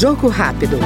Jogo rápido.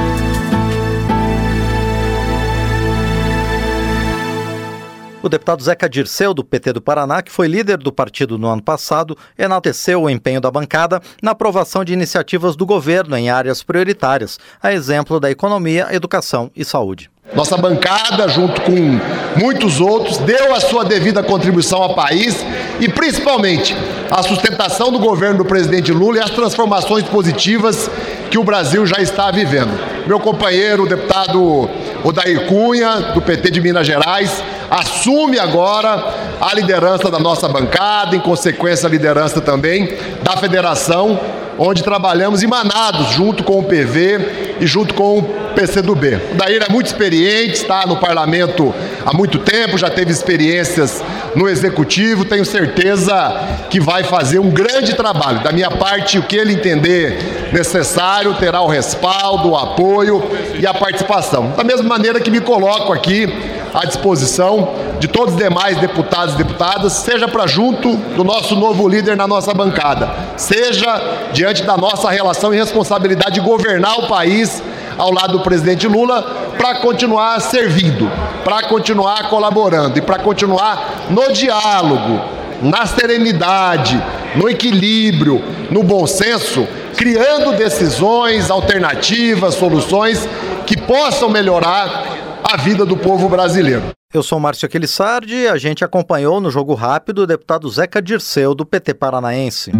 O deputado Zeca Dirceu, do PT do Paraná, que foi líder do partido no ano passado, enalteceu o empenho da bancada na aprovação de iniciativas do governo em áreas prioritárias, a exemplo da economia, educação e saúde. Nossa bancada, junto com muitos outros, deu a sua devida contribuição ao país e, principalmente, a sustentação do governo do presidente Lula e as transformações positivas que o Brasil já está vivendo. Meu companheiro, o deputado Odair Cunha, do PT de Minas Gerais, assume agora a liderança da nossa bancada, em consequência, a liderança também da federação, onde trabalhamos emanados junto com o PV e junto com o PCdoB. O Daír é muito experiente, está no parlamento há muito tempo, já teve experiências no executivo, tenho certeza que vai fazer um grande trabalho. Da minha parte, o que ele entender necessário, terá o respaldo, o apoio e a participação. Da mesma maneira que me coloco aqui à disposição de todos os demais deputados e deputadas, seja para junto do nosso novo líder na nossa bancada, seja diante da nossa relação e responsabilidade de governar o país ao lado do presidente Lula para continuar servindo, para continuar colaborando e para continuar no diálogo, na serenidade, no equilíbrio, no bom senso, criando decisões, alternativas, soluções que possam melhorar a vida do povo brasileiro. Eu sou Márcio Aquilissardi e a gente acompanhou no Jogo Rápido o deputado Zeca Dirceu, do PT Paranaense.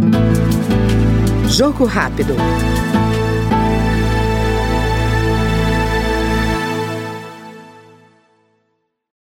Jogo Rápido.